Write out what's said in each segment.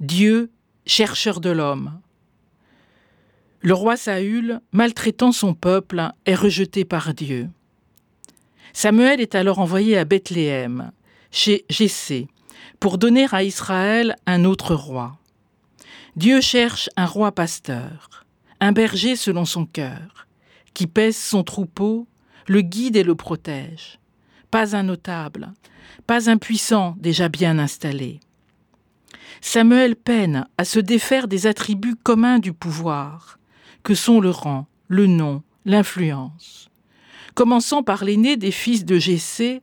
Dieu, chercheur de l'homme. Le roi Saül, maltraitant son peuple, est rejeté par Dieu. Samuel est alors envoyé à Bethléem, chez Jessé, pour donner à Israël un autre roi. Dieu cherche un roi pasteur, un berger selon son cœur, qui pèse son troupeau, le guide et le protège. Pas un notable, pas un puissant déjà bien installé. Samuel peine à se défaire des attributs communs du pouvoir, que sont le rang, le nom, l'influence. Commençant par l'aîné des fils de Jessé,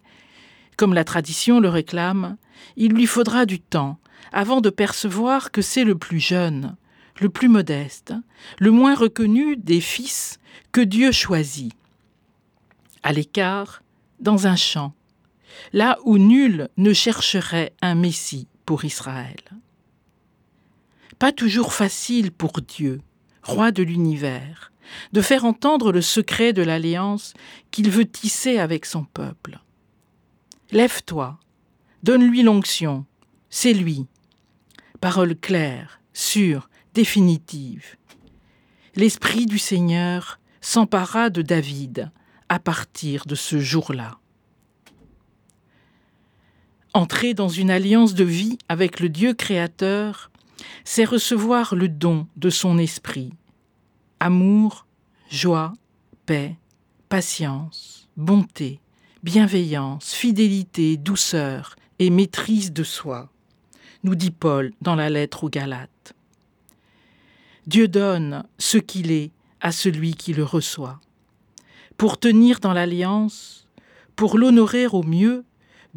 comme la tradition le réclame, il lui faudra du temps avant de percevoir que c'est le plus jeune, le plus modeste, le moins reconnu des fils que Dieu choisit. À l'écart, dans un champ, là où nul ne chercherait un Messie Israël. Pas toujours facile pour Dieu, roi de l'univers, de faire entendre le secret de l'alliance qu'il veut tisser avec son peuple. Lève-toi, donne-lui l'onction, c'est lui. Parole claire, sûre, définitive. L'Esprit du Seigneur s'empara de David à partir de ce jour-là. Entrer dans une alliance de vie avec le Dieu créateur, c'est recevoir le don de son esprit. Amour, joie, paix, patience, bonté, bienveillance, fidélité, douceur et maîtrise de soi, nous dit Paul dans la lettre aux Galates. Dieu donne ce qu'il est à celui qui le reçoit. Pour tenir dans l'alliance, pour l'honorer au mieux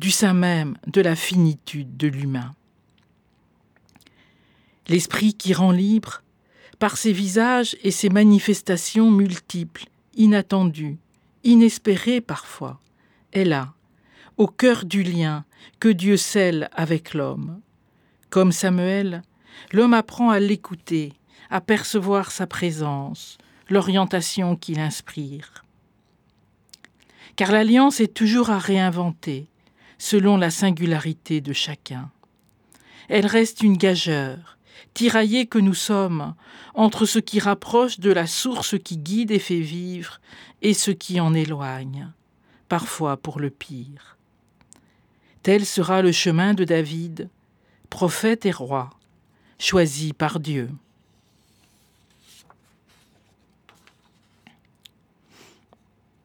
du sein même de la finitude de l'humain. L'esprit qui rend libre, par ses visages et ses manifestations multiples, inattendues, inespérées parfois, est là, au cœur du lien que Dieu scelle avec l'homme. Comme Samuel, l'homme apprend à l'écouter, à percevoir sa présence, l'orientation qu'il inspire. Car l'alliance est toujours à réinventer, selon la singularité de chacun. Elle reste une gageure, tiraillée que nous sommes, entre ce qui rapproche de la source qui guide et fait vivre, et ce qui en éloigne, parfois pour le pire. Tel sera le chemin de David, prophète et roi, choisi par Dieu.